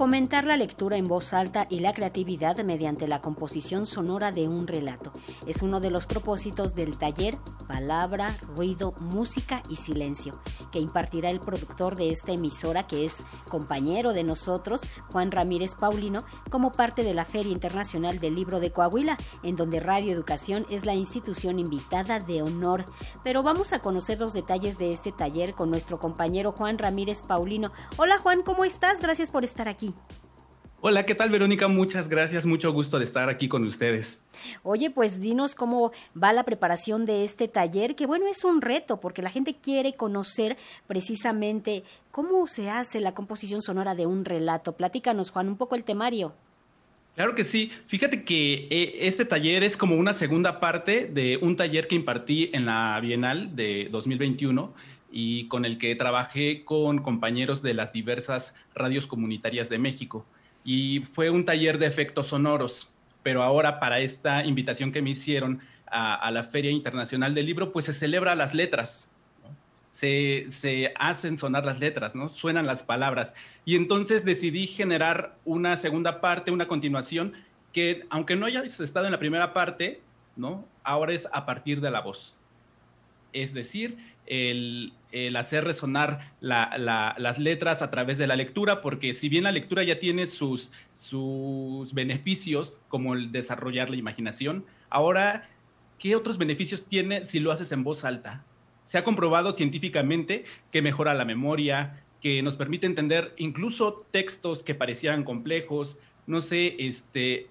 fomentar la lectura en voz alta y la creatividad mediante la composición sonora de un relato. Es uno de los propósitos del taller Palabra, Ruido, Música y Silencio, que impartirá el productor de esta emisora, que es compañero de nosotros, Juan Ramírez Paulino, como parte de la Feria Internacional del Libro de Coahuila, en donde Radio Educación es la institución invitada de honor. Pero vamos a conocer los detalles de este taller con nuestro compañero Juan Ramírez Paulino. Hola Juan, ¿cómo estás? Gracias por estar aquí. Hola, ¿qué tal Verónica? Muchas gracias, mucho gusto de estar aquí con ustedes. Oye, pues dinos cómo va la preparación de este taller, que bueno, es un reto porque la gente quiere conocer precisamente cómo se hace la composición sonora de un relato. Platícanos, Juan, un poco el temario. Claro que sí. Fíjate que eh, este taller es como una segunda parte de un taller que impartí en la Bienal de 2021 y con el que trabajé con compañeros de las diversas radios comunitarias de México y fue un taller de efectos sonoros, pero ahora para esta invitación que me hicieron a, la Feria Internacional del Libro, pues se celebra las letras, se, se, hacen sonar las letras, ¿no? Suenan las palabras. Y entonces decidí generar una segunda parte, una continuación, que aunque no hayas estado en la primera parte, ¿no? Ahora es a partir de la voz. Es decir, el, hacer resonar las letras a través de la lectura, porque si bien la lectura ya tiene sus, sus beneficios, como el desarrollar la imaginación, ahora, ¿qué otros beneficios tiene si lo haces en voz alta? Se ha comprobado científicamente que mejora la memoria, que nos permite entender incluso textos que parecían complejos, no sé, este,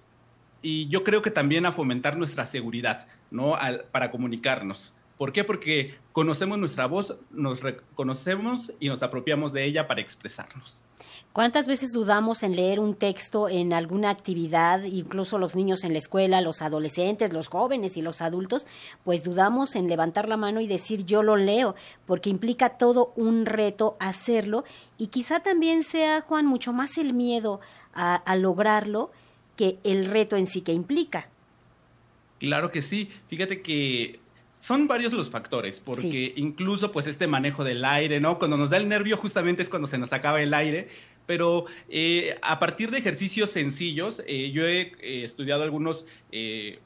y yo creo que también a fomentar nuestra seguridad, ¿no? para comunicarnos. ¿Por qué? Porque conocemos nuestra voz, nos reconocemos y nos apropiamos de ella para expresarnos. ¿Cuántas veces dudamos en leer un texto en alguna actividad, incluso los niños en la escuela, los adolescentes, los jóvenes y los adultos? Pues dudamos en levantar la mano y decir yo lo leo, porque implica todo un reto hacerlo y quizá también sea, Juan, mucho más el miedo a, a lograrlo que el reto en sí que implica. Claro que sí. Fíjate que son varios los factores, porque incluso pues este manejo del aire, ¿no? Cuando nos da el nervio justamente es cuando se nos acaba el aire, pero eh, a partir de ejercicios sencillos, eh, yo he eh, estudiado algunos,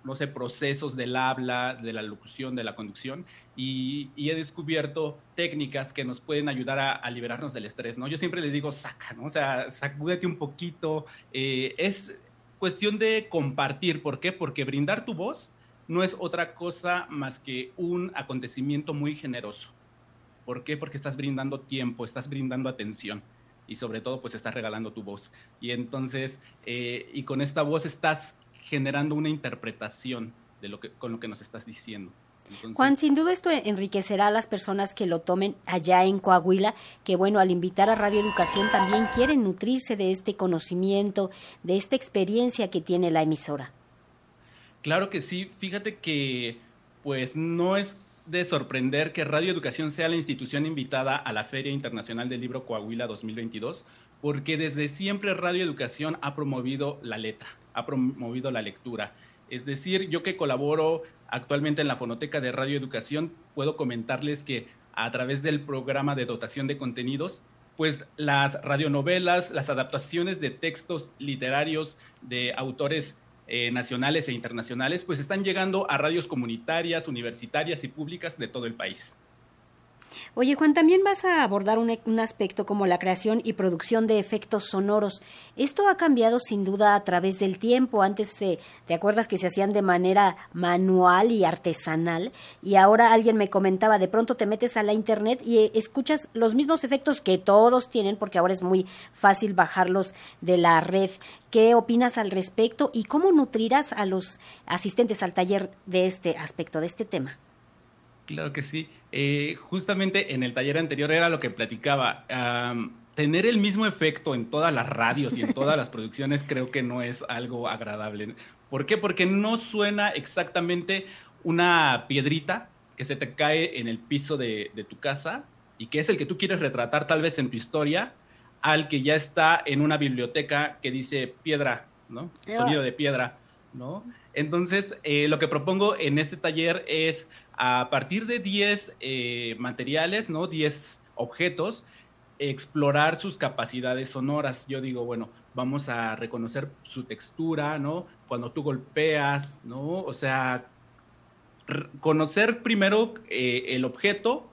no sé, procesos del habla, de la locución, de la conducción, y, he descubierto técnicas que nos pueden ayudar a, liberarnos del estrés, ¿no? Yo siempre les digo, saca, ¿no? O sea, sacúdete un poquito, es cuestión de compartir, ¿por qué? Porque brindar tu voz no es otra cosa más que un acontecimiento muy generoso. ¿Por qué? Porque estás brindando tiempo, estás brindando atención y sobre todo pues estás regalando tu voz. Y entonces, eh, y con esta voz estás generando una interpretación de lo que, con lo que nos estás diciendo. Juan, sin duda esto enriquecerá a las personas que lo tomen allá en Coahuila, que bueno, al invitar a Radio Educación también quieren nutrirse de este conocimiento, de esta experiencia que tiene la emisora. Claro que sí, fíjate que pues no es de sorprender que Radio Educación sea la institución invitada a la Feria Internacional del Libro Coahuila 2022, porque desde siempre Radio Educación ha promovido la letra, ha promovido la lectura. Es decir, yo que colaboro actualmente en la fonoteca de Radio Educación, puedo comentarles que a través del programa de dotación de contenidos, pues las radionovelas, las adaptaciones de textos literarios de autores eh, nacionales e internacionales, pues están llegando a radios comunitarias, universitarias y públicas de todo el país. Oye, Juan, también vas a abordar un, aspecto como la creación y producción de efectos sonoros. Esto ha cambiado sin duda a través del tiempo. Antes, ¿te acuerdas que se hacían de manera manual y artesanal? Y ahora alguien me comentaba, de pronto te metes a la internet y escuchas los mismos efectos que todos tienen, porque ahora es muy fácil bajarlos de la red. ¿Qué opinas al respecto y cómo nutrirás a los asistentes al taller de este aspecto, de este tema? Claro que sí. Eh, justamente en el taller anterior era lo que platicaba. tener el mismo efecto en todas las radios y en todas las producciones creo que no es algo agradable. ¿Por qué? Porque no suena exactamente una piedrita que se te cae en el piso de, de tu casa y que es el que tú quieres retratar tal vez en tu historia, al que ya está en una biblioteca que dice piedra, ¿no? Sonido de piedra, ¿no? Entonces, eh, lo que propongo en este taller es a partir de 10 eh, materiales, ¿no? 10 objetos, explorar sus capacidades sonoras. Yo digo, bueno, vamos a reconocer su textura, ¿no? Cuando tú golpeas, ¿no? O sea, conocer primero eh, el objeto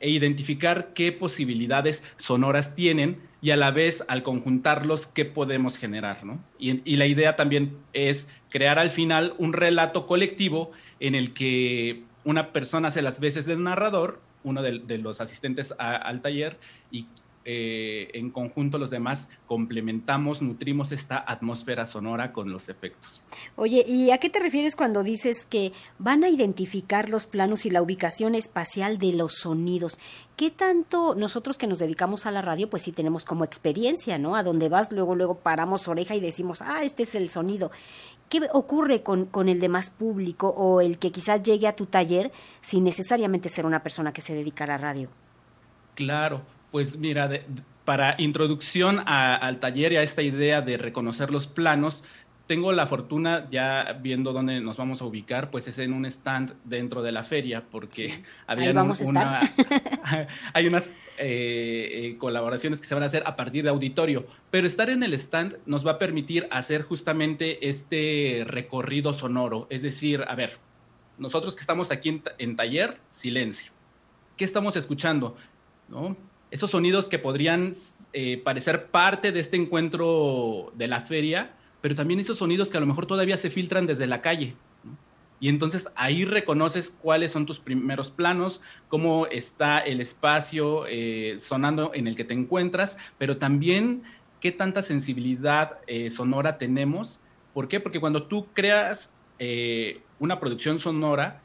e identificar qué posibilidades sonoras tienen y a la vez al conjuntarlos qué podemos generar, ¿no? Y, la idea también es crear al final un relato colectivo en el que una persona hace las veces del narrador, uno de, los asistentes al taller, y eh, en conjunto los demás complementamos, nutrimos esta atmósfera sonora con los efectos. Oye, ¿y a qué te refieres cuando dices que van a identificar los planos y la ubicación espacial de los sonidos? ¿Qué tanto nosotros que nos dedicamos a la radio, pues sí tenemos como experiencia, ¿no? A donde vas, luego, luego paramos oreja y decimos, ah, este es el sonido. ¿Qué ocurre con, con el demás público o el que quizás llegue a tu taller sin necesariamente ser una persona que se dedica a la radio? Claro, pues mira, para introducción al taller y a esta idea de reconocer los planos, tengo la fortuna, ya viendo dónde nos vamos a ubicar, pues es en un stand dentro de la feria, porque había una, hay unas eh, eh, colaboraciones que se van a hacer a partir de auditorio, pero estar en el stand nos va a permitir hacer justamente este recorrido sonoro, es decir, a ver, nosotros que estamos aquí en, en taller, silencio. ¿Qué estamos escuchando? ¿No? Esos sonidos que podrían eh, parecer parte de este encuentro de la feria, pero también esos sonidos que a lo mejor todavía se filtran desde la calle. Y entonces ahí reconoces cuáles son tus primeros planos, cómo está el espacio eh, sonando en el que te encuentras, pero también qué tanta sensibilidad eh, sonora tenemos. ¿Por qué? Porque cuando tú creas una producción sonora,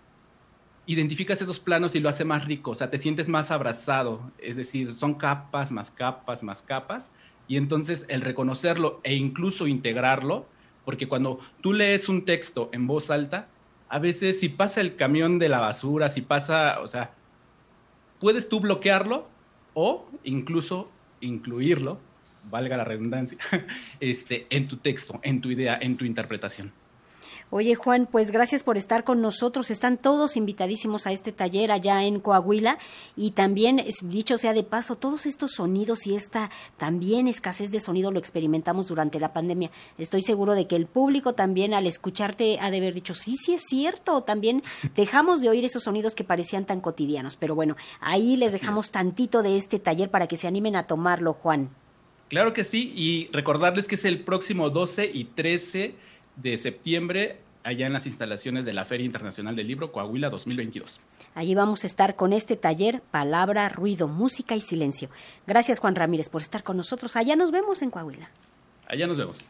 identificas esos planos y lo hace más rico, o sea, te sientes más abrazado, es decir, son capas, más capas, más capas, y entonces el reconocerlo e incluso integrarlo, porque cuando tú lees un texto en voz alta, a veces si pasa el camión de la basura, si pasa, o sea, puedes tú bloquearlo o incluso incluirlo, valga la redundancia, este, en tu texto, en tu idea, en tu interpretación. Oye, Juan, pues gracias por estar con nosotros. Están todos invitadísimos a este taller allá en Coahuila y también, dicho sea de paso, todos estos sonidos y esta también escasez de sonido lo experimentamos durante la pandemia. Estoy seguro de que el público también al escucharte ha de haber dicho, sí, sí es cierto, también dejamos de oír esos sonidos que parecían tan cotidianos. Pero bueno, ahí les dejamos tantito de este taller para que se animen a tomarlo, Juan. Claro que sí, y recordarles que es el próximo 12 y 13 de septiembre allá en las instalaciones de la Feria Internacional del Libro Coahuila 2022. Allí vamos a estar con este taller Palabra, Ruido, Música y Silencio. Gracias Juan Ramírez por estar con nosotros. Allá nos vemos en Coahuila. Allá nos vemos.